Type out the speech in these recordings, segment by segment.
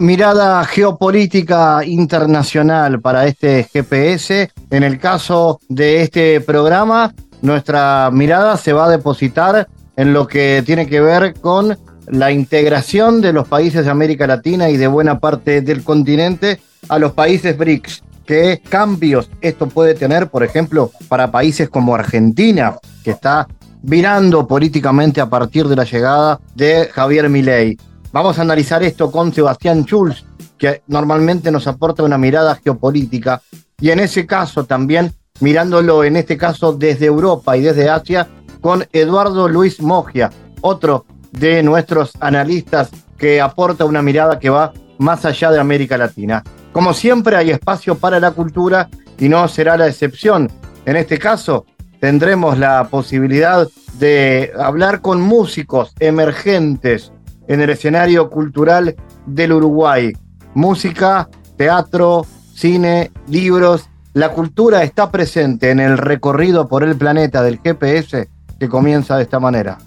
Mirada geopolítica internacional para este GPS. En el caso de este programa, nuestra mirada se va a depositar en lo que tiene que ver con la integración de los países de América Latina y de buena parte del continente a los países BRICS qué cambios esto puede tener, por ejemplo, para países como Argentina, que está virando políticamente a partir de la llegada de Javier Milei. Vamos a analizar esto con Sebastián Schulz, que normalmente nos aporta una mirada geopolítica, y en ese caso también mirándolo en este caso desde Europa y desde Asia, con Eduardo Luis Mogia, otro de nuestros analistas que aporta una mirada que va más allá de América Latina. Como siempre hay espacio para la cultura y no será la excepción. En este caso tendremos la posibilidad de hablar con músicos emergentes en el escenario cultural del Uruguay. Música, teatro, cine, libros. La cultura está presente en el recorrido por el planeta del GPS que comienza de esta manera.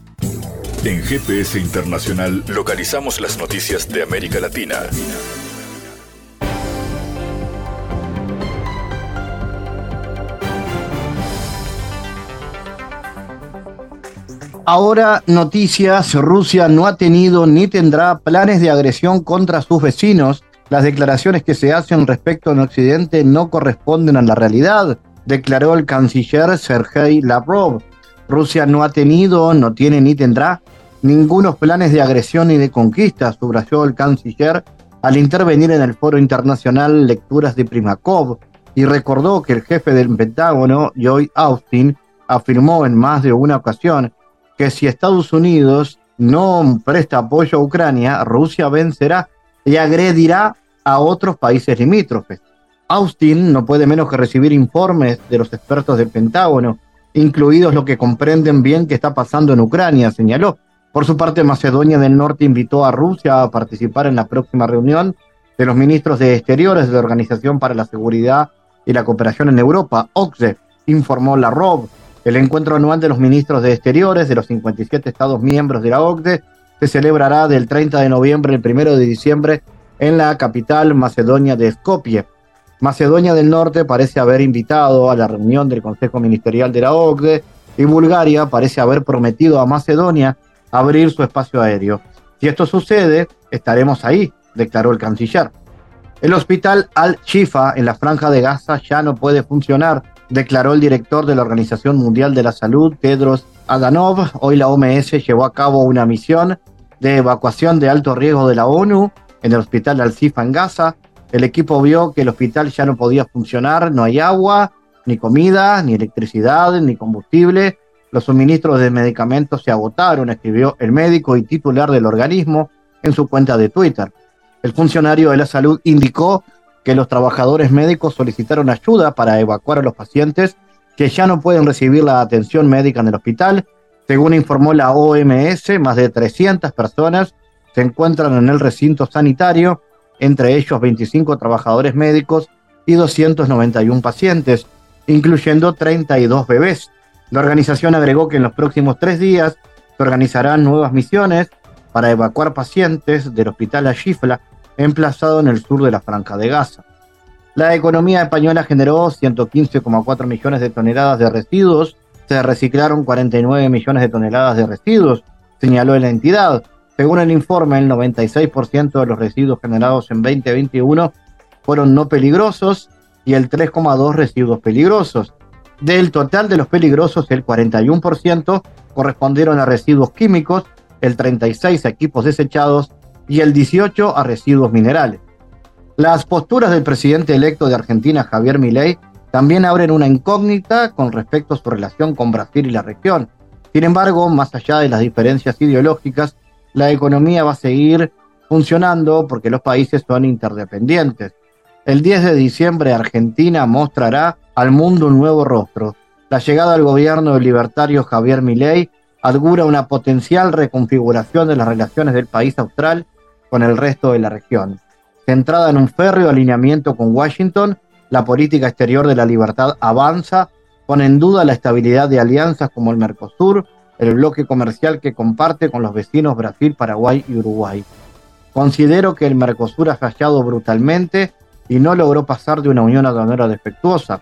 En GPS Internacional localizamos las noticias de América Latina. Ahora noticias, Rusia no ha tenido ni tendrá planes de agresión contra sus vecinos. Las declaraciones que se hacen respecto en Occidente no corresponden a la realidad, declaró el canciller Sergei Lavrov. Rusia no ha tenido, no tiene ni tendrá ningunos planes de agresión ni de conquista, subrayó el canciller al intervenir en el foro internacional Lecturas de Primakov y recordó que el jefe del Pentágono, Joy Austin, afirmó en más de una ocasión que si Estados Unidos no presta apoyo a Ucrania, Rusia vencerá y agredirá a otros países limítrofes. Austin no puede menos que recibir informes de los expertos del Pentágono, incluidos los que comprenden bien qué está pasando en Ucrania, señaló. Por su parte, Macedonia del Norte invitó a Rusia a participar en la próxima reunión de los ministros de Exteriores de la Organización para la Seguridad y la Cooperación en Europa, OCSE, informó la ROB. El encuentro anual de los ministros de Exteriores de los 57 Estados miembros de la OCDE se celebrará del 30 de noviembre al 1 de diciembre en la capital macedonia de Skopje. Macedonia del Norte parece haber invitado a la reunión del Consejo Ministerial de la OCDE y Bulgaria parece haber prometido a Macedonia abrir su espacio aéreo. Si esto sucede, estaremos ahí, declaró el canciller. El hospital Al-Shifa en la franja de Gaza ya no puede funcionar declaró el director de la Organización Mundial de la Salud, Tedros Adhanom. Hoy la OMS llevó a cabo una misión de evacuación de alto riesgo de la ONU en el hospital Al-Sifa en Gaza. El equipo vio que el hospital ya no podía funcionar, no hay agua, ni comida, ni electricidad, ni combustible. Los suministros de medicamentos se agotaron, escribió el médico y titular del organismo en su cuenta de Twitter. El funcionario de la salud indicó que los trabajadores médicos solicitaron ayuda para evacuar a los pacientes que ya no pueden recibir la atención médica en el hospital. Según informó la OMS, más de 300 personas se encuentran en el recinto sanitario, entre ellos 25 trabajadores médicos y 291 pacientes, incluyendo 32 bebés. La organización agregó que en los próximos tres días se organizarán nuevas misiones para evacuar pacientes del hospital Ashifla emplazado en el sur de la Franja de Gaza. La economía española generó 115,4 millones de toneladas de residuos, se reciclaron 49 millones de toneladas de residuos, señaló la entidad. Según el informe, el 96% de los residuos generados en 2021 fueron no peligrosos y el 3,2 residuos peligrosos. Del total de los peligrosos, el 41% correspondieron a residuos químicos, el 36 a equipos desechados y el 18 a residuos minerales. Las posturas del presidente electo de Argentina, Javier Milei, también abren una incógnita con respecto a su relación con Brasil y la región. Sin embargo, más allá de las diferencias ideológicas, la economía va a seguir funcionando porque los países son interdependientes. El 10 de diciembre Argentina mostrará al mundo un nuevo rostro. La llegada al gobierno del libertario Javier Milei augura una potencial reconfiguración de las relaciones del país austral con el resto de la región. Centrada en un férreo alineamiento con Washington, la política exterior de la libertad avanza, pone en duda la estabilidad de alianzas como el Mercosur, el bloque comercial que comparte con los vecinos Brasil, Paraguay y Uruguay. Considero que el Mercosur ha fallado brutalmente y no logró pasar de una unión aduanera defectuosa.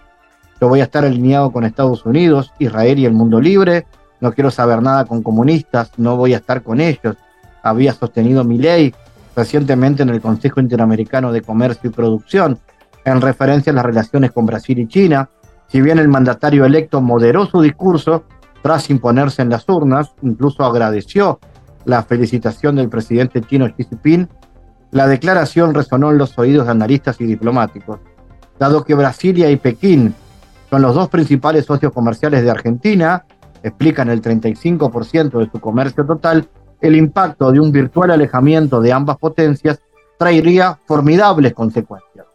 Yo voy a estar alineado con Estados Unidos, Israel y el mundo libre. No quiero saber nada con comunistas, no voy a estar con ellos. Había sostenido mi ley recientemente en el Consejo Interamericano de Comercio y Producción, en referencia a las relaciones con Brasil y China. Si bien el mandatario electo moderó su discurso tras imponerse en las urnas, incluso agradeció la felicitación del presidente chino Xi Jinping, la declaración resonó en los oídos de analistas y diplomáticos. Dado que Brasilia y Pekín son los dos principales socios comerciales de Argentina, explican el 35% de su comercio total, el impacto de un virtual alejamiento de ambas potencias traería formidables consecuencias.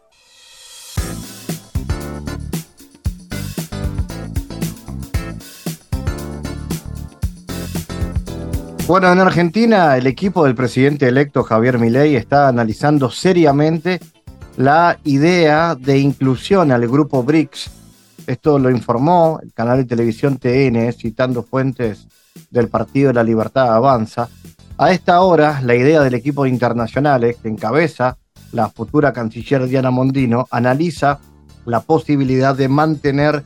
Bueno, en Argentina el equipo del presidente electo Javier Milei está analizando seriamente la idea de inclusión al grupo BRICS. Esto lo informó el canal de televisión TN, citando fuentes del Partido de la Libertad Avanza. A esta hora, la idea del equipo de internacionales que encabeza la futura canciller Diana Mondino analiza la posibilidad de mantener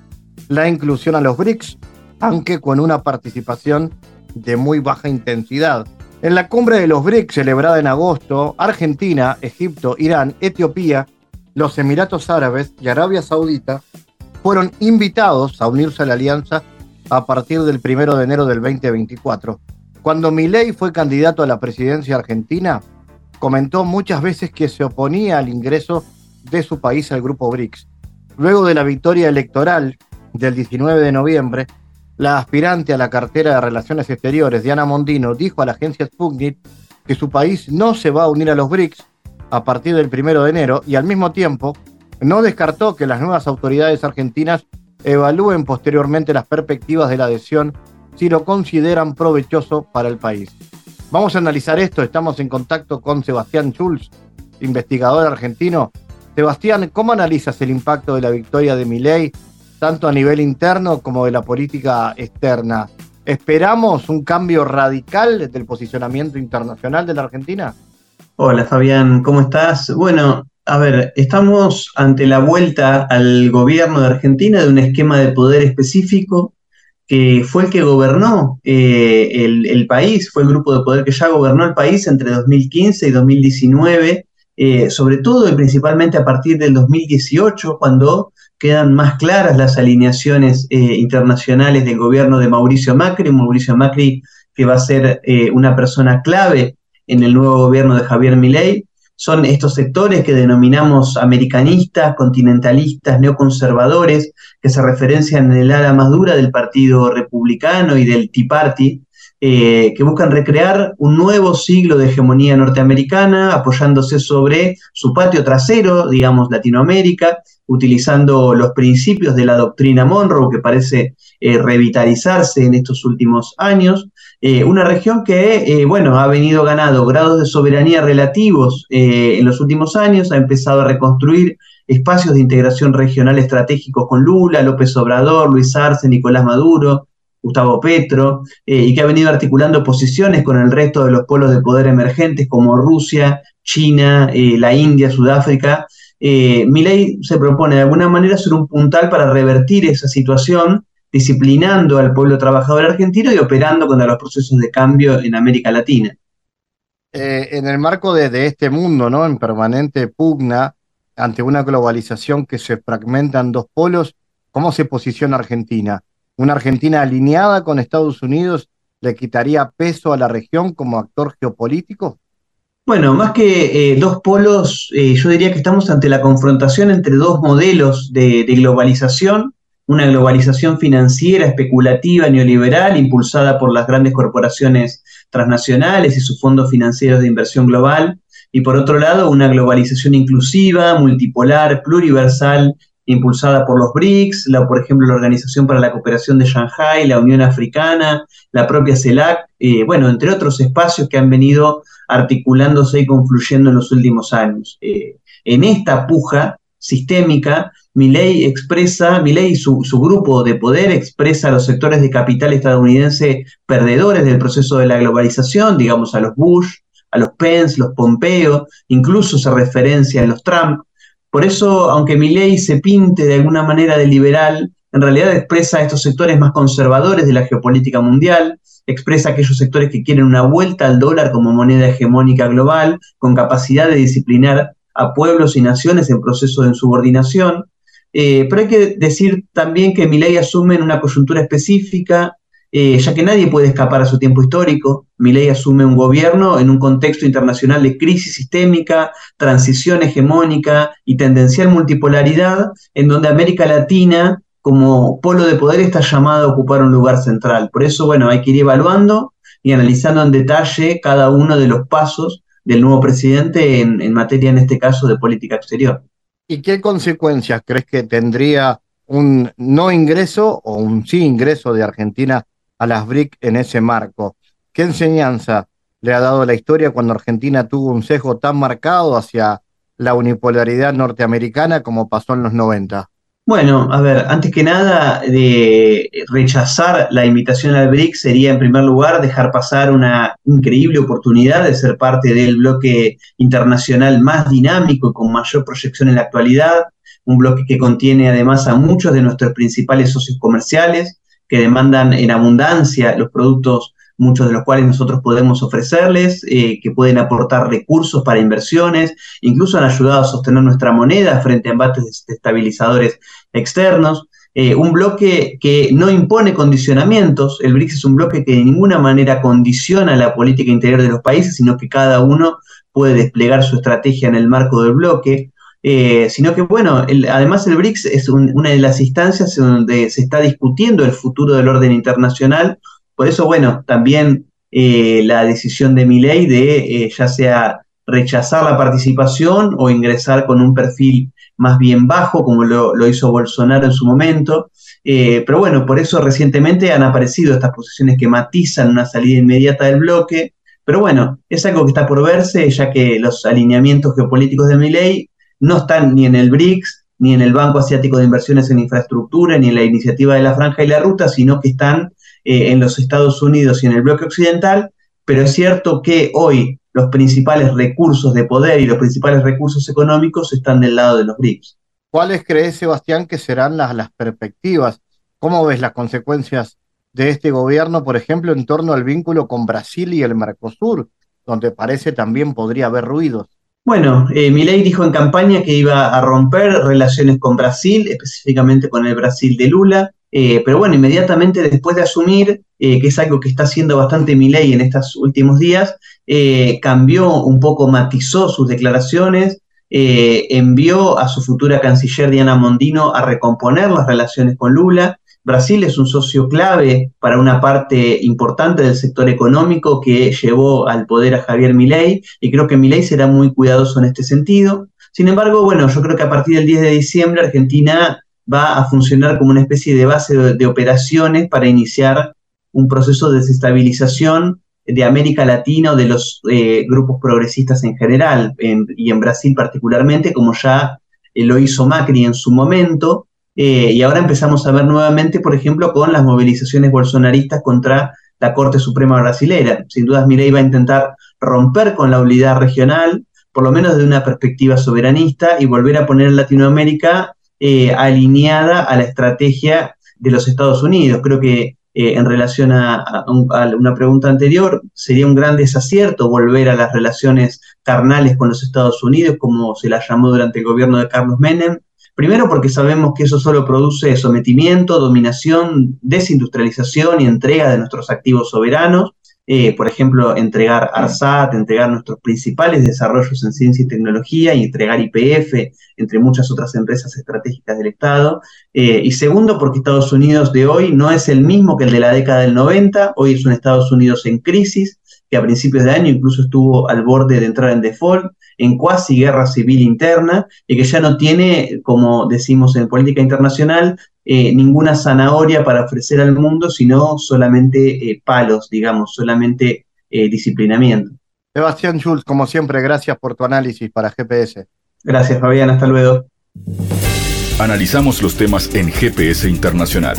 la inclusión a los BRICS, aunque con una participación de muy baja intensidad. En la cumbre de los BRICS celebrada en agosto, Argentina, Egipto, Irán, Etiopía, los Emiratos Árabes y Arabia Saudita fueron invitados a unirse a la alianza a partir del 1 de enero del 2024. Cuando Milei fue candidato a la presidencia argentina, comentó muchas veces que se oponía al ingreso de su país al grupo BRICS. Luego de la victoria electoral del 19 de noviembre, la aspirante a la cartera de Relaciones Exteriores, Diana Mondino, dijo a la agencia Sputnik que su país no se va a unir a los BRICS a partir del primero de enero y al mismo tiempo no descartó que las nuevas autoridades argentinas evalúen posteriormente las perspectivas de la adhesión si lo consideran provechoso para el país. Vamos a analizar esto, estamos en contacto con Sebastián Schulz, investigador argentino. Sebastián, ¿cómo analizas el impacto de la victoria de Milei tanto a nivel interno como de la política externa. ¿Esperamos un cambio radical del posicionamiento internacional de la Argentina? Hola Fabián, ¿cómo estás? Bueno, a ver, estamos ante la vuelta al gobierno de Argentina de un esquema de poder específico que fue el que gobernó eh, el, país, fue el grupo de poder que ya gobernó el país entre 2015 y 2019, eh, sobre todo y principalmente a partir del 2018, cuando quedan más claras las alineaciones eh, internacionales del gobierno de Mauricio Macri, Mauricio Macri que va a ser eh, una persona clave en el nuevo gobierno de Javier Milei. Son estos sectores que denominamos americanistas, continentalistas, neoconservadores, que se referencian en el ala más dura del Partido Republicano y del Tea Party, eh, que buscan recrear un nuevo siglo de hegemonía norteamericana, apoyándose sobre su patio trasero, digamos, Latinoamérica, utilizando los principios de la doctrina Monroe, que parece eh, revitalizarse en estos últimos años. Eh, una región que, bueno, ha venido ganando grados de soberanía relativos en los últimos años, ha empezado a reconstruir espacios de integración regional estratégicos con Lula, López Obrador, Luis Arce, Nicolás Maduro, Gustavo Petro, eh, y que ha venido articulando posiciones con el resto de los polos de poder emergentes como Rusia, China, eh, la India, Sudáfrica. Eh, ley se propone de alguna manera ser un puntal para revertir esa situación, disciplinando al pueblo trabajador argentino y operando contra los procesos de cambio en América Latina. en el marco de, de, este mundo, ¿no? En permanente pugna ante una globalización que se fragmenta en dos polos, ¿cómo se posiciona Argentina? Una Argentina alineada con Estados Unidos le quitaría peso a la región como actor geopolítico? Bueno, más que eh, dos polos, eh, yo diría que estamos ante la confrontación entre dos modelos de, globalización, una globalización financiera, especulativa, neoliberal, impulsada por las grandes corporaciones transnacionales y sus fondos financieros de inversión global, y por otro lado una globalización inclusiva, multipolar, pluriversal, impulsada por los BRICS, la, por ejemplo la Organización para la Cooperación de Shanghai, la Unión Africana, la propia CELAC, eh, bueno, entre otros espacios que han venido articulándose y confluyendo en los últimos años. en esta puja sistémica, Milei expresa, Milei y su, su, grupo de poder expresa a los sectores de capital estadounidense perdedores del proceso de la globalización, digamos a los Bush, a los Pence, los Pompeo, incluso se referencia a los Trump. Por eso, aunque Milei se pinte de alguna manera de liberal, en realidad expresa a estos sectores más conservadores de la geopolítica mundial, expresa a aquellos sectores que quieren una vuelta al dólar como moneda hegemónica global, con capacidad de disciplinar a pueblos y naciones en proceso de insubordinación, eh, pero hay que decir también que Milei asume en una coyuntura específica, eh, ya que nadie puede escapar a su tiempo histórico. Milei asume un gobierno en un contexto internacional de crisis sistémica, transición hegemónica y tendencial multipolaridad, en donde América Latina, como polo de poder, está llamada a ocupar un lugar central. Por eso, bueno, hay que ir evaluando y analizando en detalle cada uno de los pasos del nuevo presidente en materia, en este caso, de política exterior. ¿Y qué consecuencias crees que tendría un no ingreso o un sí ingreso de Argentina a las BRIC en ese marco? ¿Qué enseñanza le ha dado la historia cuando Argentina tuvo un sesgo tan marcado hacia la unipolaridad norteamericana como pasó en los 90? Bueno, a ver, antes que nada, de rechazar la invitación al BRIC sería en primer lugar dejar pasar una increíble oportunidad de ser parte del bloque internacional más dinámico y con mayor proyección en la actualidad, un bloque que contiene además a muchos de nuestros principales socios comerciales que demandan en abundancia los productos muchos de los cuales nosotros podemos ofrecerles, eh, que pueden aportar recursos para inversiones, incluso han ayudado a sostener nuestra moneda frente a embates estabilizadores externos. Eh, un bloque que no impone condicionamientos, el BRICS es un bloque que de ninguna manera condiciona la política interior de los países, sino que cada uno puede desplegar su estrategia en el marco del bloque. Eh, sino que, bueno, además el BRICS es una de las instancias donde se está discutiendo el futuro del orden internacional por eso, bueno, también eh, la decisión de mi ley de eh, ya sea rechazar la participación o ingresar con un perfil más bien bajo, como lo, hizo Bolsonaro en su momento. Eh, pero bueno, por eso recientemente han aparecido estas posiciones que matizan una salida inmediata del bloque. Pero bueno, es algo que está por verse, ya que los alineamientos geopolíticos de mi ley no están ni en el BRICS, ni en el Banco Asiático de Inversiones en Infraestructura, ni en la iniciativa de la Franja y la Ruta, sino que están eh, en los Estados Unidos y en el bloque occidental, pero es cierto que hoy los principales recursos de poder y los principales recursos económicos están del lado de los BRICS. ¿Cuáles crees, Sebastián, que serán las, las perspectivas? ¿Cómo ves las consecuencias de este gobierno, por ejemplo, en torno al vínculo con Brasil y el Mercosur, donde parece también podría haber ruidos? Bueno, eh, Milei dijo en campaña que iba a romper relaciones con Brasil, específicamente con el Brasil de Lula. Eh, pero bueno, inmediatamente después de asumir, eh, que es algo que está haciendo bastante mi ley en estos últimos días, eh, cambió un poco, matizó sus declaraciones, envió a su futura canciller Diana Mondino a recomponer las relaciones con Lula. Brasil es un socio clave para una parte importante del sector económico que llevó al poder a Javier Milei y creo que Milei será muy cuidadoso en este sentido. Sin embargo, bueno, yo creo que a partir del 10 de diciembre Argentina va a funcionar como una especie de base de, operaciones para iniciar un proceso de desestabilización de América Latina o de los eh, grupos progresistas en general, y en Brasil particularmente, como ya eh, lo hizo Macri en su momento, eh, y ahora empezamos a ver nuevamente, por ejemplo, con las movilizaciones bolsonaristas contra la Corte Suprema brasilera. Sin dudas, Milei va a intentar romper con la unidad regional, por lo menos desde una perspectiva soberanista, y volver a poner Latinoamérica eh, alineada a la estrategia de los Estados Unidos. Creo que eh, en relación a, una pregunta anterior, sería un gran desacierto volver a las relaciones carnales con los Estados Unidos, como se la llamó durante el gobierno de Carlos Menem. Primero porque sabemos que eso solo produce sometimiento, dominación, desindustrialización y entrega de nuestros activos soberanos. Eh, por ejemplo, entregar ARSAT, entregar nuestros principales desarrollos en ciencia y tecnología y entregar IPF, entre muchas otras empresas estratégicas del Estado. Eh, y segundo, porque Estados Unidos de hoy no es el mismo que el de la década del 90, hoy es un Estados Unidos en crisis, que a principios de año incluso estuvo al borde de entrar en default, en cuasi guerra civil interna y que ya no tiene, como decimos en política internacional, eh, ninguna zanahoria para ofrecer al mundo, sino solamente eh, palos, digamos, solamente eh, disciplinamiento. Sebastián Schultz, como siempre, gracias por tu análisis para GPS. Gracias, Fabián, hasta luego. Analizamos los temas en GPS Internacional.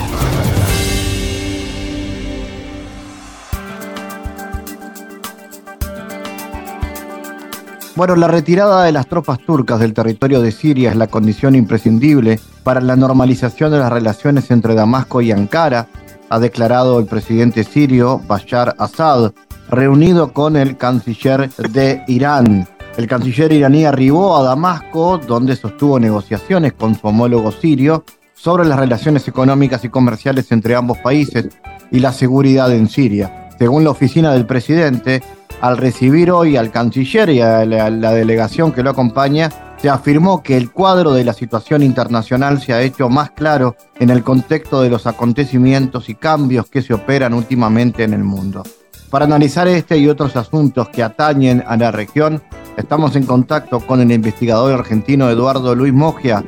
Bueno, la retirada de las tropas turcas del territorio de Siria es la condición imprescindible para la normalización de las relaciones entre Damasco y Ankara, ha declarado el presidente sirio Bashar Assad, reunido con el canciller de Irán. El canciller iraní arribó a Damasco, donde sostuvo negociaciones con su homólogo sirio sobre las relaciones económicas y comerciales entre ambos países y la seguridad en Siria. Según la oficina del presidente, al recibir hoy al canciller y a la, delegación que lo acompaña, se afirmó que el cuadro de la situación internacional se ha hecho más claro en el contexto de los acontecimientos y cambios que se operan últimamente en el mundo. Para analizar este y otros asuntos que atañen a la región, estamos en contacto con el investigador argentino Eduardo Luis Mogia.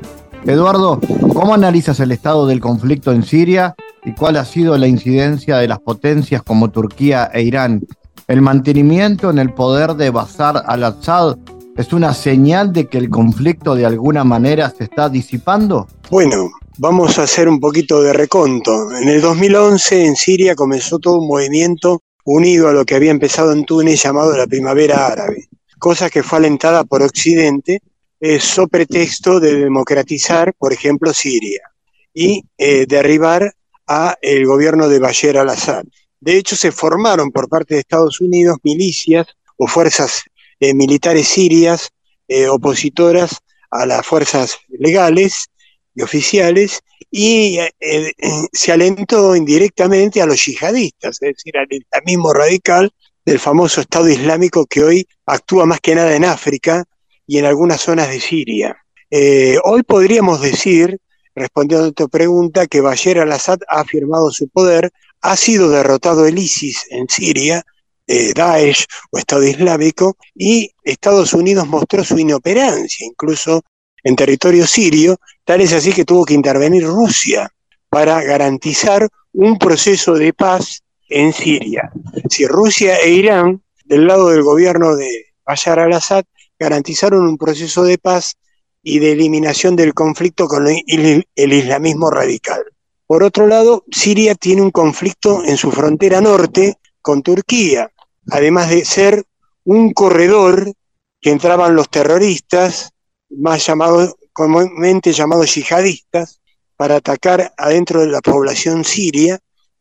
Eduardo, ¿cómo analizas el estado del conflicto en Siria y cuál ha sido la incidencia de las potencias como Turquía e Irán el mantenimiento en el poder de Bashar al-Assad es una señal de que el conflicto de alguna manera se está disipando? Bueno, vamos a hacer un poquito de reconto. En el 2011 en Siria comenzó todo un movimiento unido a lo que había empezado en Túnez llamado la Primavera Árabe, cosa que fue alentada por Occidente so pretexto de democratizar, por ejemplo, Siria y eh, derribar a el gobierno de Bashar al-Assad. De hecho, se formaron por parte de Estados Unidos milicias o fuerzas eh, militares sirias eh, opositoras a las fuerzas legales y oficiales y eh, se alentó indirectamente a los yihadistas, es decir, al islamismo radical del famoso Estado Islámico que hoy actúa más que nada en África y en algunas zonas de Siria. hoy podríamos decir, respondiendo a tu pregunta, que Bashar al-Assad ha afirmado su poder ha sido derrotado el ISIS en Siria, eh, Daesh o Estado Islámico, y Estados Unidos mostró su inoperancia, incluso en territorio sirio, tal es así que tuvo que intervenir Rusia para garantizar un proceso de paz en Siria. Si Rusia e Irán, del lado del gobierno de Bashar al-Assad, garantizaron un proceso de paz y de eliminación del conflicto con el islamismo radical. Por otro lado, Siria tiene un conflicto en su frontera norte con Turquía, además de ser un corredor que entraban los terroristas, más llamados, comúnmente llamados yihadistas, para atacar adentro de la población siria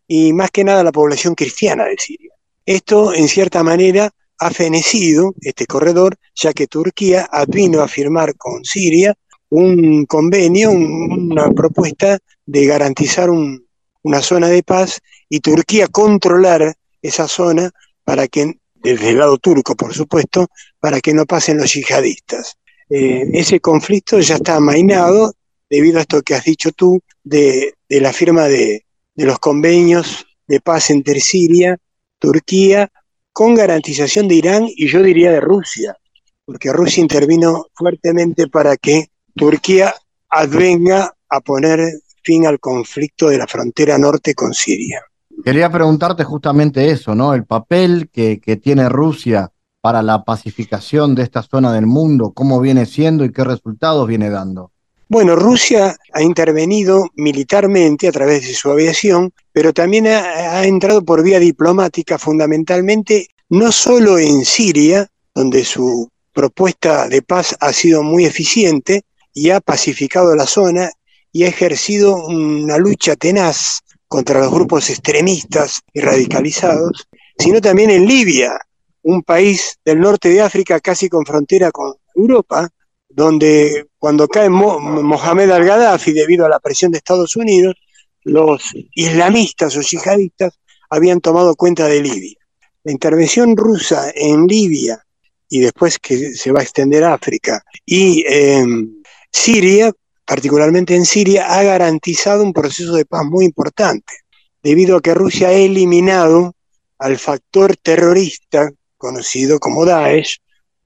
y más que nada la población cristiana de Siria. Esto, en cierta manera, ha fenecido este corredor, ya que Turquía vino a firmar con Siria un convenio, una propuesta de garantizar una zona de paz y Turquía controlar esa zona para que, desde el lado turco por supuesto, para que no pasen los yihadistas. Eh, ese conflicto ya está amainado debido a esto que has dicho tú de, la firma de, de los convenios de paz entre Siria, Turquía, con garantización de Irán y yo diría de Rusia, porque Rusia intervino fuertemente para que Turquía advenga a poner fin al conflicto de la frontera norte con Siria. Quería preguntarte justamente eso, ¿no? El papel que, que tiene Rusia para la pacificación de esta zona del mundo, cómo viene siendo y qué resultados viene dando. Bueno, Rusia ha intervenido militarmente a través de su aviación, pero también ha, ha, entrado por vía diplomática fundamentalmente, no solo en Siria, donde su propuesta de paz ha sido muy eficiente, y ha pacificado la zona y ha ejercido una lucha tenaz contra los grupos extremistas y radicalizados, sino también en Libia, un país del norte de África casi con frontera con Europa, donde cuando cae Mohamed al-Gaddafi debido a la presión de Estados Unidos, los islamistas o yihadistas habían tomado cuenta de Libia. La intervención rusa en Libia y después que se va a extender África y em, Siria, particularmente en Siria, ha garantizado un proceso de paz muy importante, debido a que Rusia ha eliminado al factor terrorista conocido como Daesh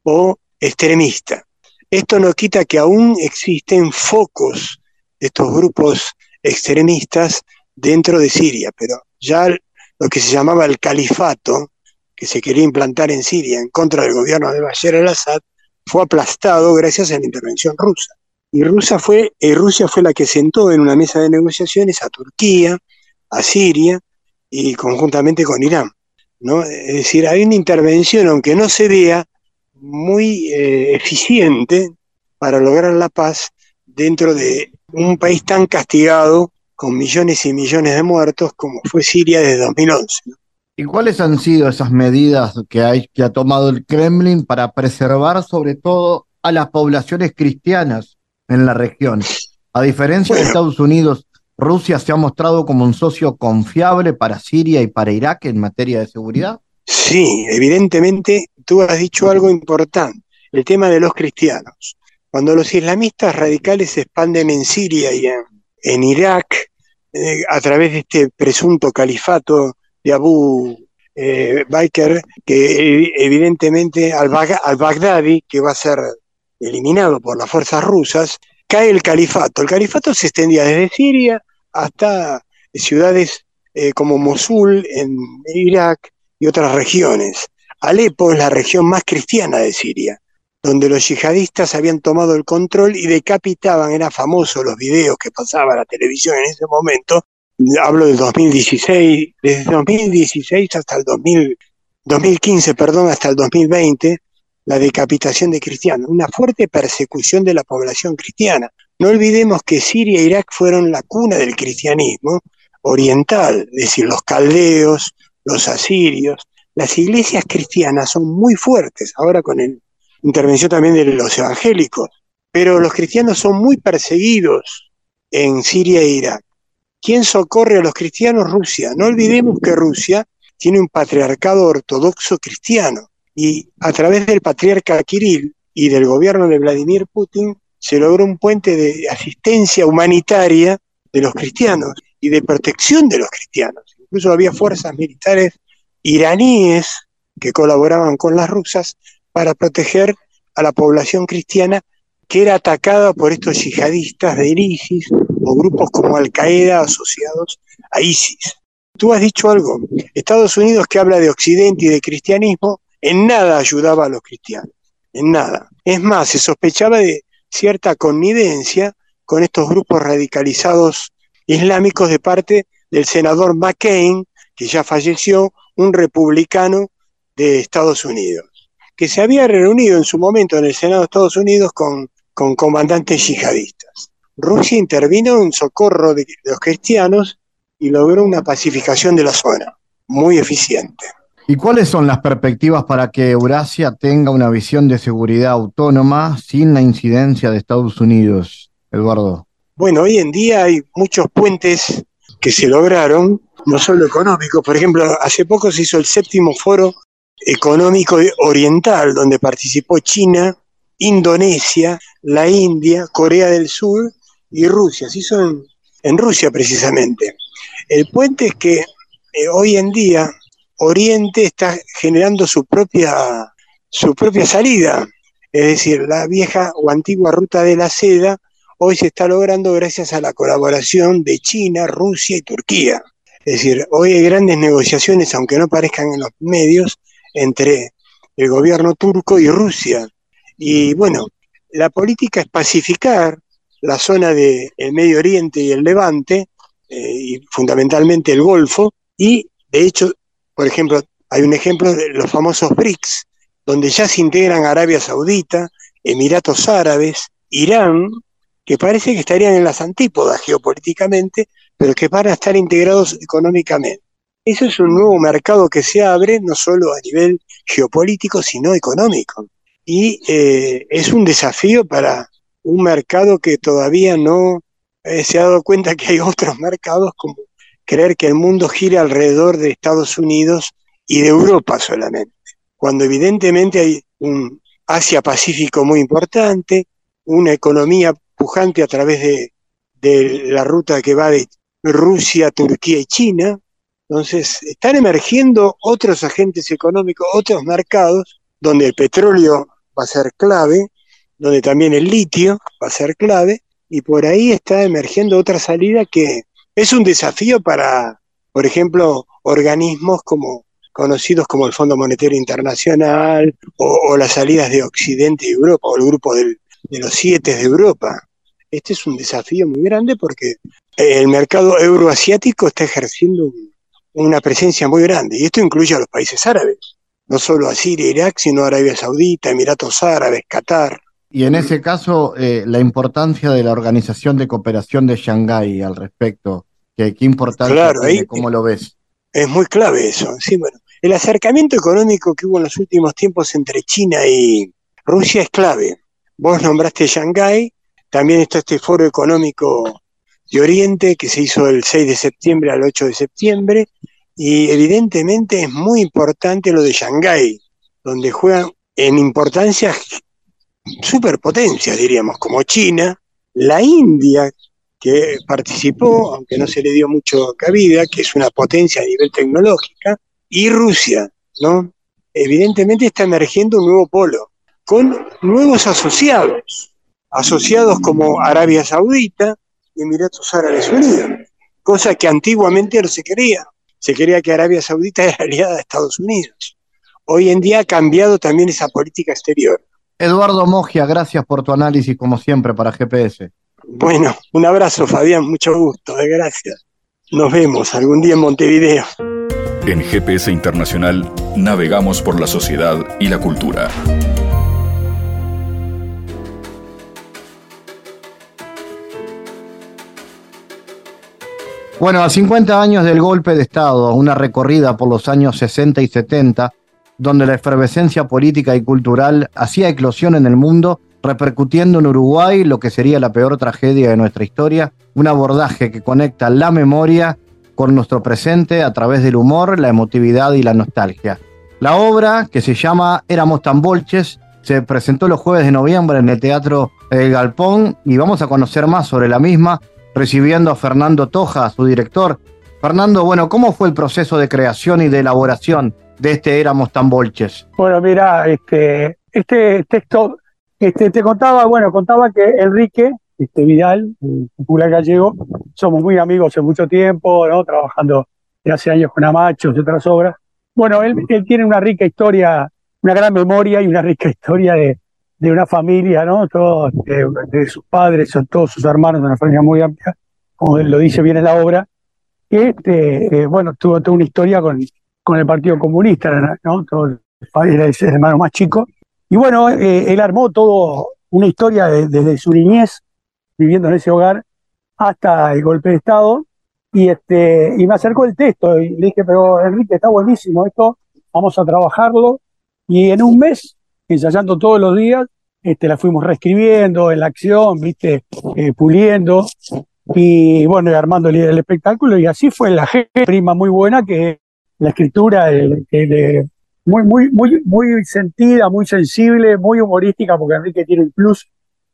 o extremista. Esto no quita que aún existen focos de estos grupos extremistas dentro de Siria, pero ya lo que se llamaba el califato, que se quería implantar en Siria en contra del gobierno de Bashar al-Assad, fue aplastado gracias a la intervención rusa. Y Rusia fue, eh, Rusia fue la que sentó en una mesa de negociaciones a Turquía, a Siria y conjuntamente con Irán. ¿no? Es decir, hay una intervención, aunque no se vea, muy eh, eficiente para lograr la paz dentro de un país tan castigado con millones y millones de muertos como fue Siria desde 2011. ¿Y cuáles han sido esas medidas que, hay, que ha tomado el Kremlin para preservar sobre todo a las poblaciones cristianas en la región? A diferencia de Estados Unidos, Rusia se ha mostrado como un socio confiable para Siria y para Irak en materia de seguridad. Sí, evidentemente tú has dicho algo importante, el tema de los cristianos. Cuando los islamistas radicales se expanden en Siria y en, Irak, eh, a través de este presunto califato de Abu eh, que evidentemente al-Baghdadi, que va a ser eliminado por las fuerzas rusas, cae el califato. El califato se extendía desde Siria hasta ciudades eh, como Mosul en Irak y otras regiones. Alepo es la región más cristiana de Siria, donde los yihadistas habían tomado el control y decapitaban, eran famosos los videos que pasaba la televisión en ese momento, hablo del 2016, desde 2016 hasta el 2015, perdón, hasta el 2020, la decapitación de cristianos, una fuerte persecución de la población cristiana. No olvidemos que Siria e Irak fueron la cuna del cristianismo oriental, es decir, los caldeos, los asirios. Las iglesias cristianas son muy fuertes, ahora con la intervención también de los evangélicos, pero los cristianos son muy perseguidos en Siria e Irak. ¿Quién socorre a los cristianos? Rusia. No olvidemos que Rusia tiene un patriarcado ortodoxo cristiano y a través del patriarca Kirill y del gobierno de Vladimir Putin se logró un puente de asistencia humanitaria de los cristianos y de protección de los cristianos. Incluso había fuerzas militares iraníes que colaboraban con las rusas para proteger a la población cristiana que era atacada por estos yihadistas de ISIS o grupos como Al-Qaeda asociados a ISIS. Tú has dicho algo, Estados Unidos que habla de Occidente y de cristianismo, en nada ayudaba a los cristianos, en nada. Es más, se sospechaba de cierta connivencia con estos grupos radicalizados islámicos de parte del senador McCain, que ya falleció, un republicano de Estados Unidos, que se había reunido en su momento en el Senado de Estados Unidos con, con comandantes yihadistas. Rusia intervino en socorro de los cristianos y logró una pacificación de la zona, muy eficiente. ¿Y cuáles son las perspectivas para que Eurasia tenga una visión de seguridad autónoma sin la incidencia de Estados Unidos, Eduardo? Bueno, hoy en día hay muchos puentes que se lograron, no solo económicos. Por ejemplo, hace poco se hizo el séptimo foro económico oriental, donde participó China, Indonesia, la India, Corea del Sur y Rusia. Se hizo en, Rusia precisamente. El puente es que eh, hoy en día Oriente está generando su propia, su propia salida. Es decir, la vieja o antigua ruta de la seda hoy se está logrando gracias a la colaboración de China, Rusia y Turquía. Es decir, hoy hay grandes negociaciones, aunque no parezcan en los medios, entre el gobierno turco y Rusia. Y bueno, la política es pacificar la zona del Medio Oriente y el Levante, eh, y fundamentalmente el Golfo, y de hecho por ejemplo, hay un ejemplo de los famosos BRICS, donde ya se integran Arabia Saudita, Emiratos Árabes, Irán, que parece que estarían en las antípodas geopolíticamente, pero que van a estar integrados económicamente. Eso es un nuevo mercado que se abre no solo a nivel geopolítico, sino económico. Y eh, es un desafío para un mercado que todavía no eh, se ha dado cuenta que hay otros mercados como creer que el mundo gira alrededor de Estados Unidos y de Europa solamente, cuando evidentemente hay un Asia-Pacífico muy importante, una economía a través de, la ruta que va de Rusia, Turquía y China. Entonces, están emergiendo otros agentes económicos, otros mercados, donde el petróleo va a ser clave, donde también el litio va a ser clave, y por ahí está emergiendo otra salida que es un desafío para, por ejemplo, organismos como conocidos como el Fondo Monetario Internacional o, las salidas de Occidente y Europa o el grupo de los siete de Europa. Este es un desafío muy grande porque el mercado euroasiático está ejerciendo una presencia muy grande y esto incluye a los países árabes, no solo a Siria, Irak, sino a Arabia Saudita, Emiratos Árabes, Qatar. Y en ese caso, eh, la importancia de la Organización de Cooperación de Shanghái al respecto, que, qué importancia claro, ¿cómo lo ves? Es muy clave eso. Sí, bueno, el acercamiento económico que hubo en los últimos tiempos entre China y Rusia es clave. Vos nombraste Shanghái, también está este foro económico de Oriente que se hizo el 6 de septiembre al 8 de septiembre y evidentemente es muy importante lo de Shanghái, donde juegan en importancia superpotencias, diríamos, como China, la India, que participó, aunque no se le dio mucho cabida, que es una potencia a nivel tecnológica, y Rusia, ¿no? Evidentemente está emergiendo un nuevo polo, con nuevos asociados, asociados como Arabia Saudita y Emiratos Árabes Unidos, cosa que antiguamente no se quería. Se quería que Arabia Saudita era aliada de Estados Unidos. Hoy en día ha cambiado también esa política exterior. Eduardo Mogia, gracias por tu análisis como siempre para GPS. Bueno, un abrazo Fabián, mucho gusto, eh, gracias. Nos vemos algún día en Montevideo. En GPS Internacional navegamos por la sociedad y la cultura. Bueno, a 50 años del golpe de Estado, una recorrida por los años 60 y 70, donde la efervescencia política y cultural hacía eclosión en el mundo, repercutiendo en Uruguay lo que sería la peor tragedia de nuestra historia, un abordaje que conecta la memoria con nuestro presente a través del humor, la emotividad y la nostalgia. La obra, que se llama Éramos tan bolches, se presentó los jueves de noviembre en el Teatro El Galpón y vamos a conocer más sobre la misma, recibiendo a Fernando Toja, su director. Fernando, bueno, ¿cómo fue el proceso de creación y de elaboración de este Éramos tan bolches? Bueno, mira, este, este texto, este, te contaba, bueno, contaba que Enrique este, Vidal, popular gallego, somos muy amigos hace mucho tiempo, ¿no? trabajando hace años con Amachos y otras obras. Bueno, él, tiene una rica historia, una gran memoria y una rica historia de, de una familia, ¿no? Todos, de, sus padres, son todos sus hermanos, una familia muy amplia, como lo dice bien en la obra, que este, eh, bueno, tuvo toda una historia con, con el Partido Comunista, ¿no? Todo, era el hermano más chico. Y bueno, eh, él armó todo una historia desde su niñez, viviendo en ese hogar, hasta el golpe de Estado. Y, este, y me acercó el texto y le dije, pero Enrique, está buenísimo esto, vamos a trabajarlo. Y en un mes, ensayando todos los días, este, la fuimos reescribiendo en la acción, viste, eh, puliendo y bueno, armando el, espectáculo. Y así fue la prima muy buena que la escritura muy, muy, muy, muy sentida, muy sensible, muy humorística, porque Enrique tiene el plus,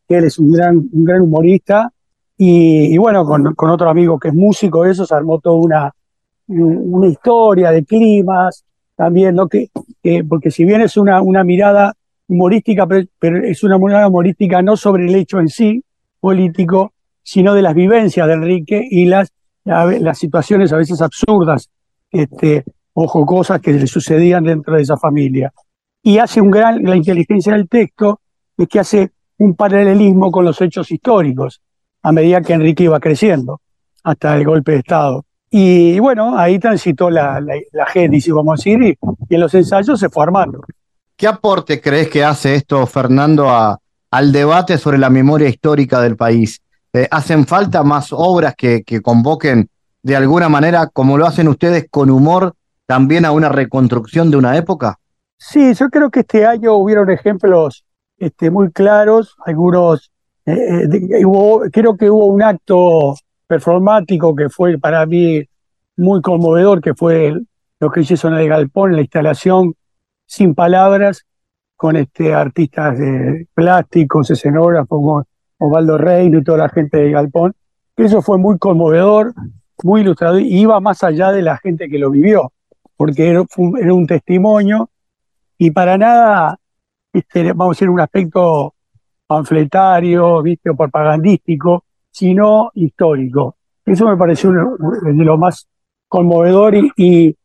que él es un gran, un gran humorista. Y, bueno, con, con, otro amigo que es músico, eso se armó toda una, una historia de climas también, ¿no? Que, porque si bien es una, una mirada humorística, pero, es una mirada humorística no sobre el hecho en sí político, sino de las vivencias de Enrique y las, las situaciones a veces absurdas este, o cosas que le sucedían dentro de esa familia. Y hace un gran, la inteligencia del texto es que hace un paralelismo con los hechos históricos a medida que Enrique iba creciendo hasta el golpe de Estado. Y, bueno, ahí transitó la, la, la génesis, vamos a decir, y, y, en los ensayos se fue armando. ¿Qué aporte crees que hace esto, Fernando, al debate sobre la memoria histórica del país? Eh, ¿Hacen falta más obras que, que convoquen de alguna manera, como lo hacen ustedes, con humor, también a una reconstrucción de una época? Sí, yo creo que este año hubieron ejemplos este, muy claros, algunos, eh, eh, creo que hubo un acto performático que fue para mí muy conmovedor, que fue lo que hizo en el Galpón, la instalación sin palabras, con este artistas de plásticos, escenógrafos como Osvaldo Reino y toda la gente de Galpón. Eso fue muy conmovedor, muy ilustrador, y iba más allá de la gente que lo vivió, porque era, un testimonio y para nada vamos a decir, un aspecto panfletario, ¿viste? propagandístico, sino histórico. Eso me pareció de lo más conmovedor y,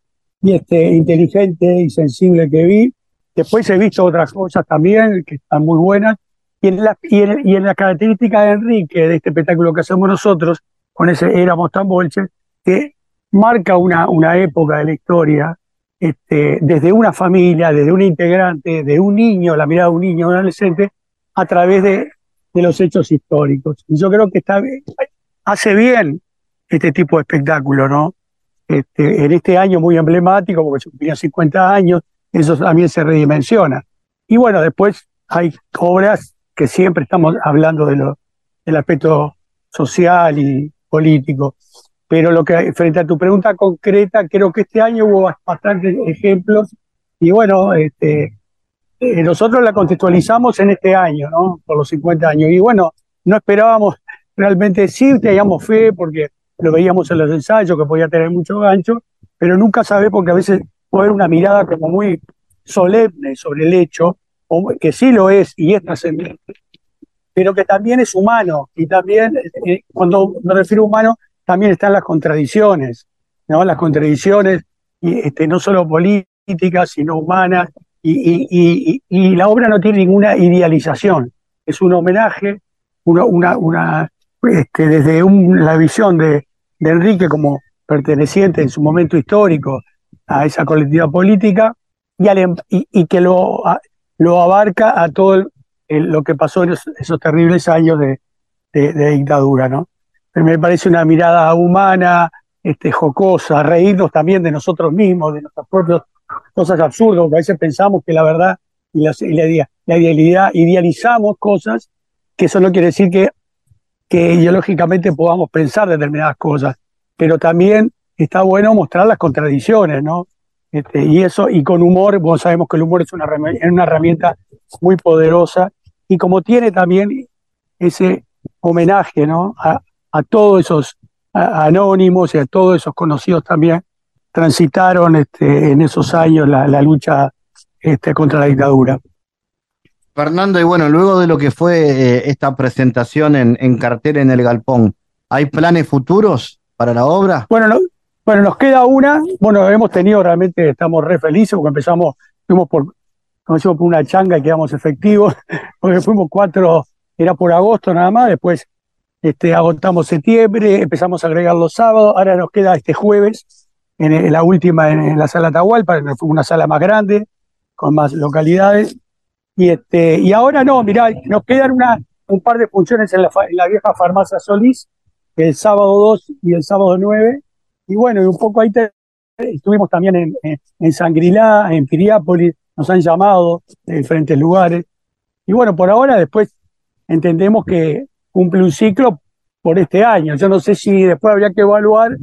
este, inteligente y sensible que vi. Después he visto otras cosas también que están muy buenas. Y en, la, y en, la característica de Enrique, de este espectáculo que hacemos nosotros, con ese Éramos tan bolches, que marca una, una época de la historia, este, desde una familia, desde un integrante, de un niño, la mirada de un niño, un adolescente, a través de, de los hechos históricos. Y yo creo que está, hace bien este tipo de espectáculo, ¿no? Este, en este año muy emblemático, porque se cumplían 50 años, eso también se redimensiona. Y bueno, después hay obras que siempre estamos hablando del aspecto social y político. Pero lo que frente a tu pregunta concreta, creo que este año hubo bastantes ejemplos y bueno, este, eh, nosotros la contextualizamos en este año, ¿no? Por los 50 años. Y bueno, no esperábamos realmente, sí teníamos fe porque lo veíamos en los ensayos que podía tener mucho gancho, pero nunca sabe porque a veces puede haber una mirada como muy solemne sobre el hecho, que sí lo es y es trascendente, pero que también es humano y también, eh, cuando me refiero a humano, también están las contradicciones, ¿no? Las contradicciones, y, este, no solo políticas, sino humanas, y, la obra no tiene ninguna idealización, es un homenaje, una, una, este, desde la visión de, de, Enrique como perteneciente en su momento histórico a esa colectiva política y, em, que lo, abarca a todo lo que pasó en esos, terribles años de, dictadura. ¿no? Me parece una mirada humana, este, jocosa, reírnos también de nosotros mismos, de nuestros propios cosas absurdas, porque a veces pensamos que la verdad y la, la, idealidad, idealizamos cosas, que eso no quiere decir que, que ideológicamente podamos pensar determinadas cosas, pero también está bueno mostrar las contradicciones, ¿no? Este, y eso, y con humor, vos sabemos que el humor es una, una herramienta muy poderosa, y como tiene también ese homenaje, ¿no? A, a todos esos anónimos y a todos esos conocidos también transitaron este, en esos años la, lucha este, contra la dictadura. Fernando, y bueno, luego de lo que fue eh, esta presentación en, en en el Galpón, ¿hay planes futuros para la obra? Bueno, bueno, nos queda una. Bueno, hemos tenido realmente, estamos re felices porque empezamos, fuimos por, por una changa y quedamos efectivos, porque fuimos cuatro, era por agosto nada más, después este, agotamos septiembre, empezamos a agregar los sábados, ahora nos queda este jueves en, la última en, la sala Tahualpa, una sala más grande, con más localidades. Y, este, y ahora no, mirá, nos quedan una, un par de funciones en la, la vieja farmacia Solís, el sábado 2 y el sábado 9. Y bueno, y un poco ahí estuvimos también en, en, Sangrilá, en Piriápolis, nos han llamado de diferentes lugares. Y bueno, por ahora después entendemos que cumple un ciclo por este año. Yo no sé si después habría que evaluar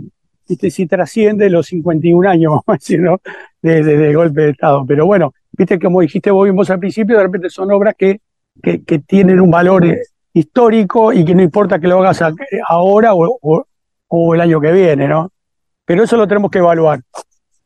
¿viste? si trasciende los 51 años, vamos a decir, ¿no? De, golpe de Estado. Pero bueno, viste, como dijiste vos, vos al principio, de repente son obras que, que, tienen un valor eh, histórico y que no importa que lo hagas ahora o, el año que viene, ¿no? Pero eso lo tenemos que evaluar.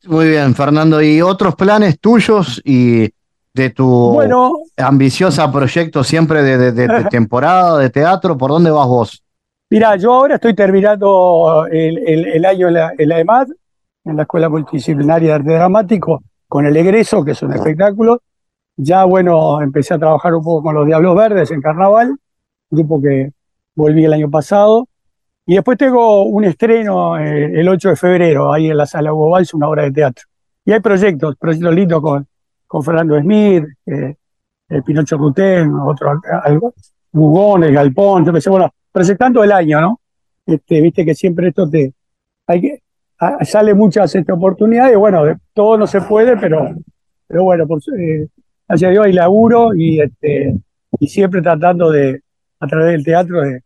Muy bien, Fernando. ¿Y otros planes tuyos y de tu bueno, ambiciosa proyecto siempre de, de temporada, de teatro? ¿Por dónde vas vos? Mira, yo ahora estoy terminando el, año en la, en la, EMAD, en la Escuela Multidisciplinaria de Arte Dramático, con el egreso, que es un espectáculo. Ya, bueno, empecé a trabajar un poco con los Diablos Verdes en Carnaval, grupo que volví el año pasado. Y después tengo un estreno eh, el 8 de febrero, ahí en la Sala Hugo Valls, una obra de teatro. Y hay proyectos, proyectos lindos con, con Fernando Smith, eh, el Pinocho Rutén, otro, algo, Bugón, el Galpón, yo pensé, bueno, presentando el año, ¿no? Este, viste que siempre esto te. Hay que, sale muchas este, oportunidades, bueno, todo no se puede, pero, pero bueno, por, eh, hacia Dios hay laburo y, este, y siempre tratando de, a través del teatro, de,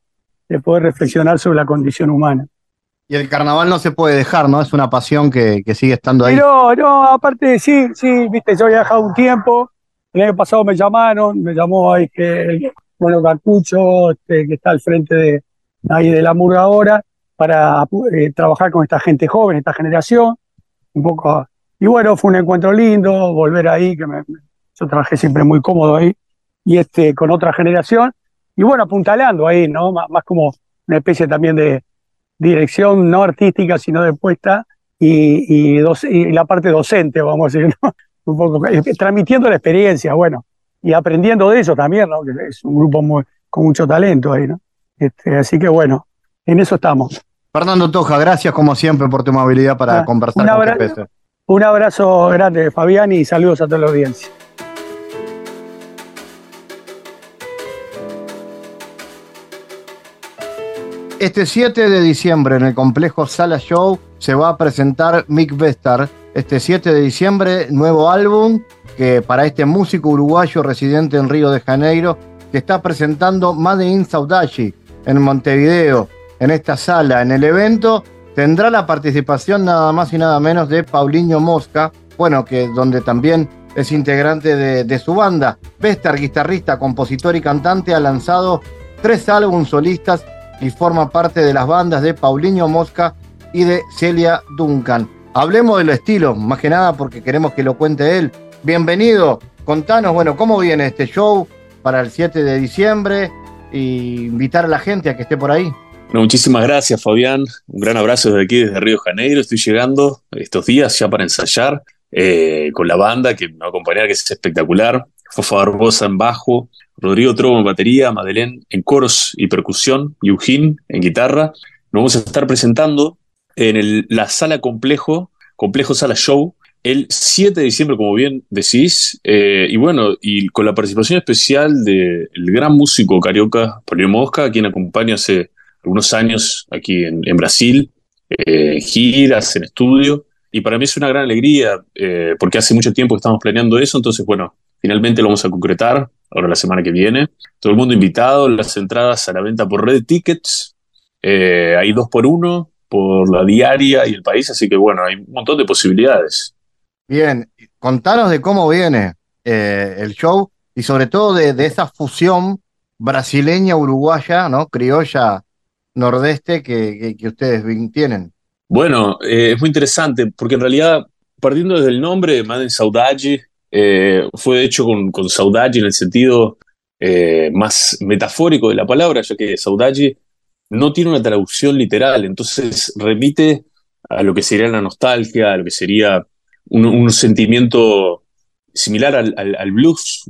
poder reflexionar sobre la condición humana. Y el carnaval no se puede dejar, ¿no? Es una pasión que, que sigue estando ahí. No, no, aparte, sí, sí, viste, yo he viajado un tiempo, el año pasado me llamaron, me llamó ahí que bueno, Cartucho, este, que está al frente de, ahí de la murga ahora, para eh, trabajar con esta gente joven, esta generación, un poco. Y bueno, fue un encuentro lindo, volver ahí, que me, yo trabajé siempre muy cómodo ahí, y este, con otra generación, y bueno, apuntalando ahí, ¿no? Más, como una especie también de dirección no artística, sino de puesta, y, y, la parte docente, vamos a decir, ¿no? Un poco, eh, transmitiendo la experiencia, bueno, y aprendiendo de eso también, ¿no? Que es un grupo muy, con mucho talento ahí, ¿no? Este, así que bueno, en eso estamos. Fernando Toja, gracias como siempre por tu amabilidad para ah, conversar con Un abrazo grande, Fabián, y saludos a toda la audiencia. Este 7 de diciembre en el complejo Sala Show se va a presentar Mick Vestar. Este 7 de diciembre, nuevo álbum que para este músico uruguayo residente en Río de Janeiro, que está presentando Made in Saudachi en Montevideo, en esta sala, en el evento, tendrá la participación nada más y nada menos de Paulinho Mosca, bueno, que donde también es integrante de, su banda. Vestar, guitarrista, compositor y cantante, ha lanzado tres álbumes solistas y forma parte de las bandas de Paulinho Mosca y de Celia Duncan. Hablemos del estilo, más que nada porque queremos que lo cuente él. Bienvenido, contanos, bueno, cómo viene este show para el 7 de diciembre y invitar a la gente a que esté por ahí. Bueno, muchísimas gracias, Fabián. Un gran abrazo desde aquí, desde Río Janeiro. Estoy llegando estos días ya para ensayar eh, con la banda que me va a acompañar, que es espectacular. Fofa Barbosa en bajo, Rodrigo Trobo en batería, Madeleine en coros y percusión, Eugene en guitarra. Nos vamos a estar presentando en la sala complejo, complejo sala show, el 7 de diciembre, como bien decís, eh, y bueno, y con la participación especial del gran músico carioca Paulinho Mosca, quien acompaña hace algunos años aquí en, Brasil, eh, giras, en estudio, y para mí es una gran alegría, eh, porque hace mucho tiempo que estamos planeando eso, entonces bueno, finalmente lo vamos a concretar ahora la semana que viene. Todo el mundo invitado, las entradas a la venta por Red Tickets, eh, hay dos por uno por la diaria y el país, así que bueno, hay un montón de posibilidades. Bien, contanos de cómo viene eh, el show y sobre todo de, esa fusión brasileña-uruguaya, ¿no? Criolla nordeste que, que, ustedes tienen. Bueno, eh, es muy interesante porque en realidad, partiendo desde el nombre, Madden Saudade, eh, fue hecho con, con saudade en el sentido eh, más metafórico de la palabra, ya que saudade no tiene una traducción literal, entonces remite a lo que sería la nostalgia, a lo que sería un, sentimiento similar al, blues,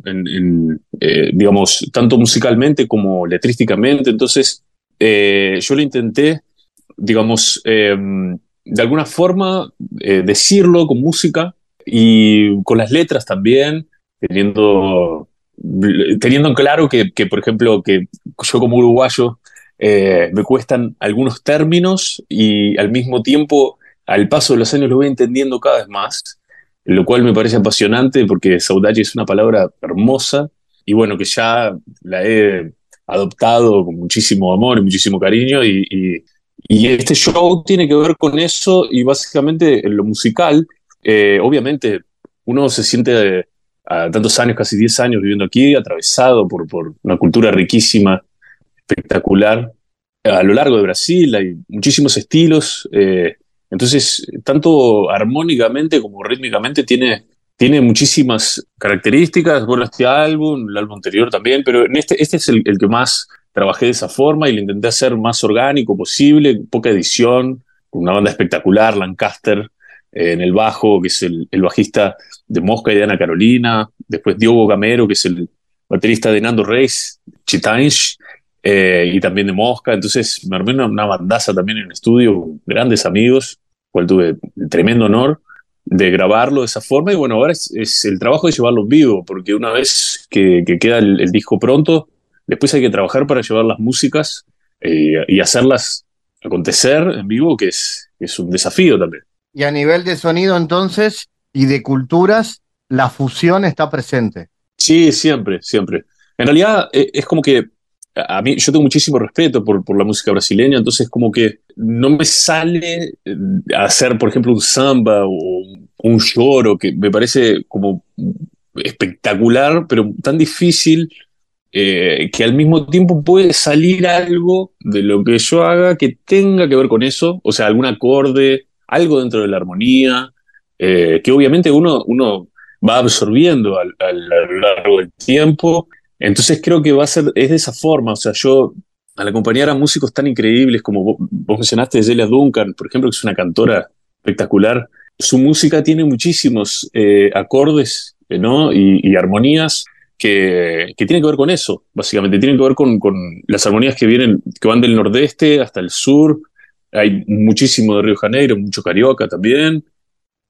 eh, digamos, tanto musicalmente como letrísticamente. Entonces, yo lo intenté, digamos, de alguna forma decirlo con música, y con las letras también, teniendo, teniendo en claro que, por ejemplo, que yo como uruguayo eh, me cuestan algunos términos y al mismo tiempo, al paso de los años, lo voy entendiendo cada vez más, lo cual me parece apasionante porque saudade es una palabra hermosa y bueno, que ya la he adoptado con muchísimo amor y muchísimo cariño y, este show tiene que ver con eso y básicamente en lo musical eh, obviamente uno se siente a tantos años, casi 10 años viviendo aquí, atravesado por, por una cultura riquísima, espectacular. A lo largo de Brasil hay muchísimos estilos, eh, entonces tanto armónicamente como rítmicamente tiene, tiene muchísimas características. Bueno, este álbum, el álbum anterior también, pero en este, este es el, que más trabajé de esa forma y lo intenté hacer más orgánico posible, poca edición, con una banda espectacular, Lancaster, en el bajo, que es el, bajista de Mosca y de Ana Carolina, después Diogo Gamero, que es el baterista de Nando Reis, Chitanch, eh, y también de Mosca, entonces me armé una, bandaza también en el estudio, grandes amigos, cual tuve el tremendo honor de grabarlo de esa forma, y bueno, ahora es, el trabajo de llevarlo en vivo, porque una vez que, queda el, disco pronto, después hay que trabajar para llevar las músicas eh, y hacerlas acontecer en vivo, que es, es un desafío también. Y a nivel de sonido entonces y de culturas, la fusión está presente. Sí, siempre, siempre. En realidad eh, es como que a mí yo tengo muchísimo respeto por, por la música brasileña, entonces como que no me sale eh, hacer, por ejemplo, un samba o un lloro, que me parece como espectacular, pero tan difícil eh, que al mismo tiempo puede salir algo de lo que yo haga que tenga que ver con eso, o sea, algún acorde, algo dentro de la armonía, eh, que obviamente uno, uno va absorbiendo a lo largo del tiempo. Entonces creo que va a ser, es de esa forma, o sea, yo al acompañar a músicos tan increíbles como vos, mencionaste, Celia Duncan, por ejemplo, que es una cantora espectacular, su música tiene muchísimos eh, acordes ¿no? y, armonías que, que, tienen que ver con eso, básicamente, tienen que ver con, con, las armonías que vienen, que van del nordeste hasta el sur. Hay muchísimo de Río Janeiro, mucho carioca también,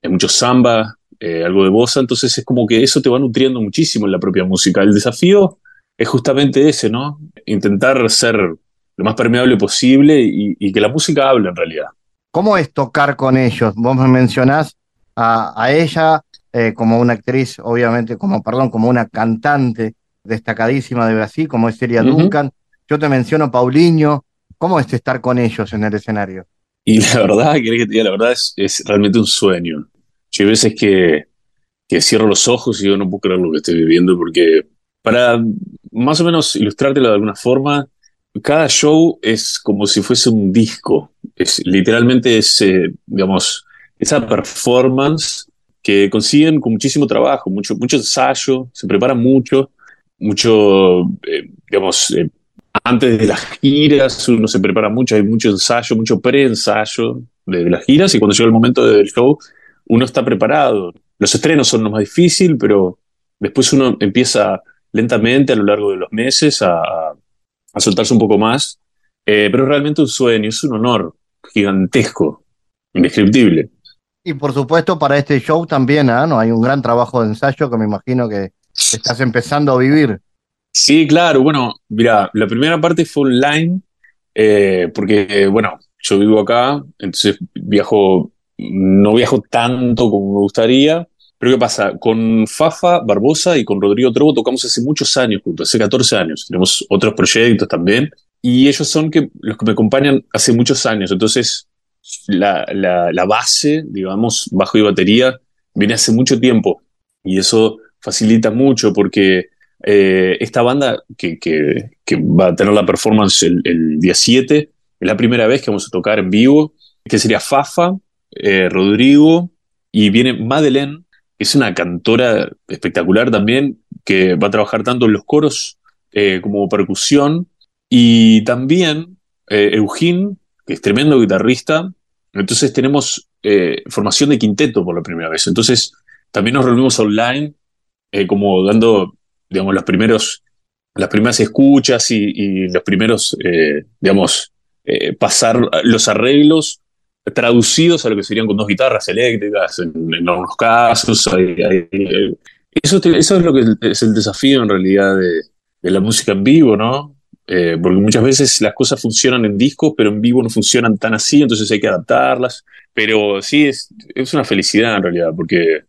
hay mucho samba, eh, algo de bossa, entonces es como que eso te va nutriendo muchísimo en la propia música. El desafío es justamente ese, ¿no? Intentar ser lo más permeable posible y, que la música hable en realidad. ¿Cómo es tocar con ellos? Vos me mencionás a, ella eh, como una actriz, obviamente, como, perdón, como una cantante destacadísima de Brasil, como es Celia Duncan. Yo te menciono Paulinho. ¿Cómo es estar con ellos en el escenario? Y la verdad, que la verdad es, es realmente un sueño. Yo hay veces que, que cierro los ojos y yo no puedo creer lo que estoy viviendo porque para más o menos ilustrártelo de alguna forma, cada show es como si fuese un disco. Es, literalmente es, eh, digamos, esa performance que consiguen con muchísimo trabajo, mucho, mucho ensayo, se preparan mucho, mucho, eh, digamos, eh, antes de las giras uno se prepara mucho, hay mucho ensayo, mucho pre-ensayo de, las giras y cuando llega el momento del show uno está preparado. Los estrenos son lo más difícil, pero después uno empieza lentamente a lo largo de los meses a, a soltarse un poco más. Eh, pero es realmente un sueño, es un honor gigantesco, indescriptible. Y por supuesto para este show también, ¿ah? ¿no? Hay un gran trabajo de ensayo que me imagino que estás empezando a vivir. Sí, claro. Bueno, mira, la primera parte fue online, eh, porque, bueno, yo vivo acá, entonces viajo no viajo tanto como me gustaría. Pero ¿qué pasa? Con Fafa Barbosa y con Rodrigo Trobo tocamos hace muchos años juntos, hace 14 años. Tenemos otros proyectos también. Y ellos son que, los que me acompañan hace muchos años. Entonces, la, la, base, digamos, bajo y batería, viene hace mucho tiempo. Y eso facilita mucho porque eh, esta banda que, que, que, va a tener la performance el, el día 7 es la primera vez que vamos a tocar en vivo, que sería Fafa, eh, Rodrigo y viene Madeleine, es una cantora espectacular también, que va a trabajar tanto en los coros eh, como percusión, y también eh, Eugene, que es tremendo guitarrista. Entonces tenemos formación de quinteto por la primera vez. Entonces también nos reunimos online, como dando, digamos, primeros, las primeras escuchas y, y los primeros, digamos, pasar los arreglos traducidos a lo que serían con dos guitarras eléctricas en, algunos casos. eso, eso, es lo que es el desafío en realidad de, la música en vivo, ¿no? Eh, porque muchas veces las cosas funcionan en discos, pero en vivo no funcionan tan así, entonces hay que adaptarlas. Pero sí, es, es una felicidad en realidad, porque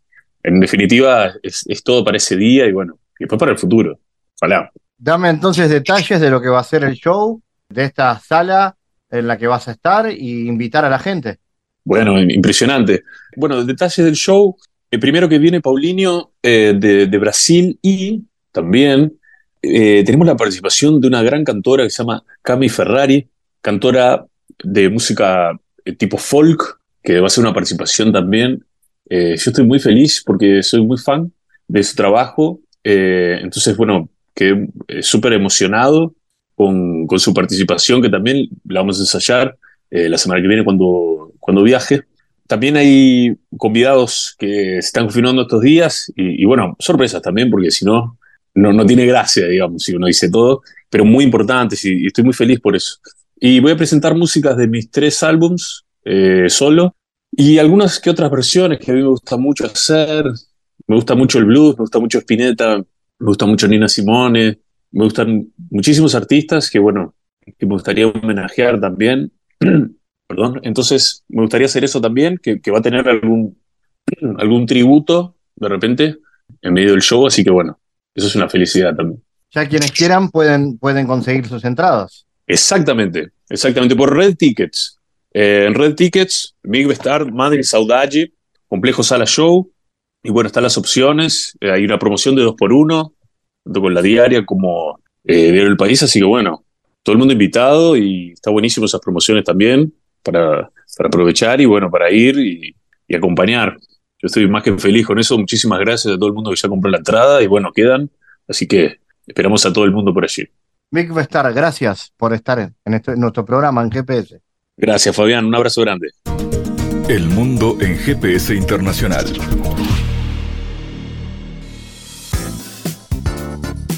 en definitiva es, todo para ese día y bueno, y después para el futuro. Ojalá. Dame entonces detalles de lo que va a ser el show de esta sala en la que vas a estar y invitar a la gente. Bueno, impresionante. Bueno, detalles del show. El primero que viene Paulinho eh, de, Brasil y también eh, tenemos la participación de una gran cantora que se llama Cami Ferrari, cantora de música eh, tipo folk, que va a ser una participación también. yo estoy muy feliz porque soy muy fan de su trabajo. entonces, bueno, quedé súper emocionado con, con, su participación, que también la vamos a ensayar eh, la semana que viene cuando, cuando viaje. También hay convidados que se están confirmando estos días y, bueno, sorpresas también, porque si no, no, no tiene gracia, digamos, si uno dice todo, pero muy importantes y, estoy muy feliz por eso. Y voy a presentar músicas de mis tres álbums eh, solo y algunas que otras versiones que a mí me gusta mucho hacer. Me gusta mucho el blues, me gusta mucho Spinetta, me gusta mucho Nina Simone, me gustan muchísimos artistas que, bueno, que me gustaría homenajear también. Perdón. Entonces, me gustaría hacer eso también, que, va a tener algún, algún tributo de repente en medio del show, así que bueno, eso es una felicidad también. Ya quienes quieran pueden, pueden conseguir sus entradas. Exactamente, exactamente, por Red Tickets. Eh, en Red Tickets, Big Star, Madrid Saudade, Complejo Sala Show, y bueno, están las opciones, eh, hay una promoción de dos por uno, tanto con la diaria como eh, Diario del País, así que bueno, todo el mundo invitado y está buenísimo esas promociones también para, para aprovechar y bueno, para ir y, acompañar. yo estoy más que feliz con eso. Muchísimas gracias a todo el mundo que ya compró la entrada y bueno, quedan. Así que esperamos a todo el mundo por allí. Vic Vestar, gracias por estar en, este, en nuestro programa en GPS. Gracias, Fabián. Un abrazo grande. El mundo en GPS Internacional.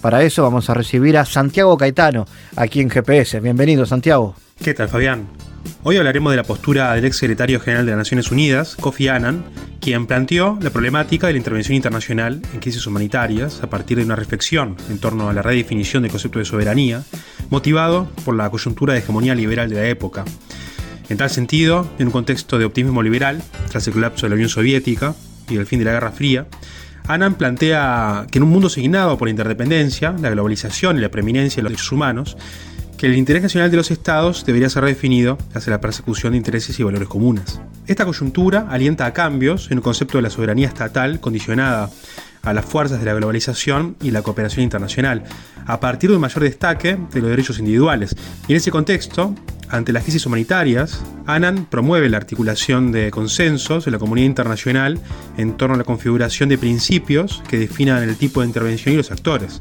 Para eso vamos a recibir a Santiago Caetano, aquí en GPS. Bienvenido, Santiago. ¿Qué tal, Fabián? Hoy hablaremos de la postura del ex secretario general de las Naciones Unidas, Kofi Annan, quien planteó la problemática de la intervención internacional en crisis humanitarias a partir de una reflexión en torno a la redefinición del concepto de soberanía, motivado por la coyuntura de hegemonía liberal de la época. En tal sentido, en un contexto de optimismo liberal, tras el colapso de la Unión Soviética y el fin de la Guerra Fría, Annan plantea que en un mundo signado por la interdependencia, la globalización y la preeminencia de los derechos humanos, que el interés nacional de los estados debería ser redefinido hacia la persecución de intereses y valores comunes. Esta coyuntura alienta a cambios en el concepto de la soberanía estatal condicionada a las fuerzas de la globalización y la cooperación internacional, a partir de un mayor destaque de los derechos individuales. Y en ese contexto, ante las crisis humanitarias, ANAN promueve la articulación de consensos de la comunidad internacional en torno a la configuración de principios que definan el tipo de intervención y los actores.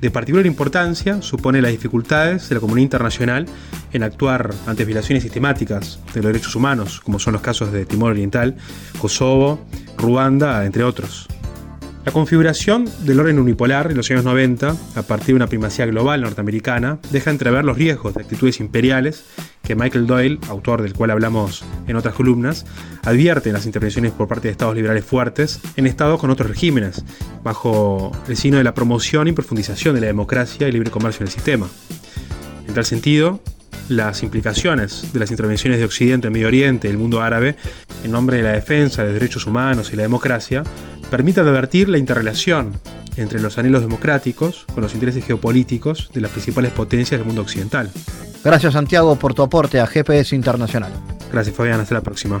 De particular importancia supone las dificultades de la comunidad internacional en actuar ante violaciones sistemáticas de los derechos humanos, como son los casos de Timor Oriental, Kosovo, Ruanda, entre otros. La configuración del orden unipolar en los años 90, a partir de una primacía global norteamericana, deja entrever los riesgos de actitudes imperiales que Michael Doyle, autor del cual hablamos en otras columnas, advierte en las intervenciones por parte de estados liberales fuertes en estados con otros regímenes, bajo el signo de la promoción y profundización de la democracia y libre comercio en el sistema. En tal sentido, las implicaciones de las intervenciones de Occidente en Medio Oriente y el mundo árabe, en nombre de la defensa de los derechos humanos y la democracia, permite advertir la interrelación entre los anhelos democráticos con los intereses geopolíticos de las principales potencias del mundo occidental. Gracias Santiago por tu aporte a GPS Internacional. Gracias Fabián, hasta la próxima.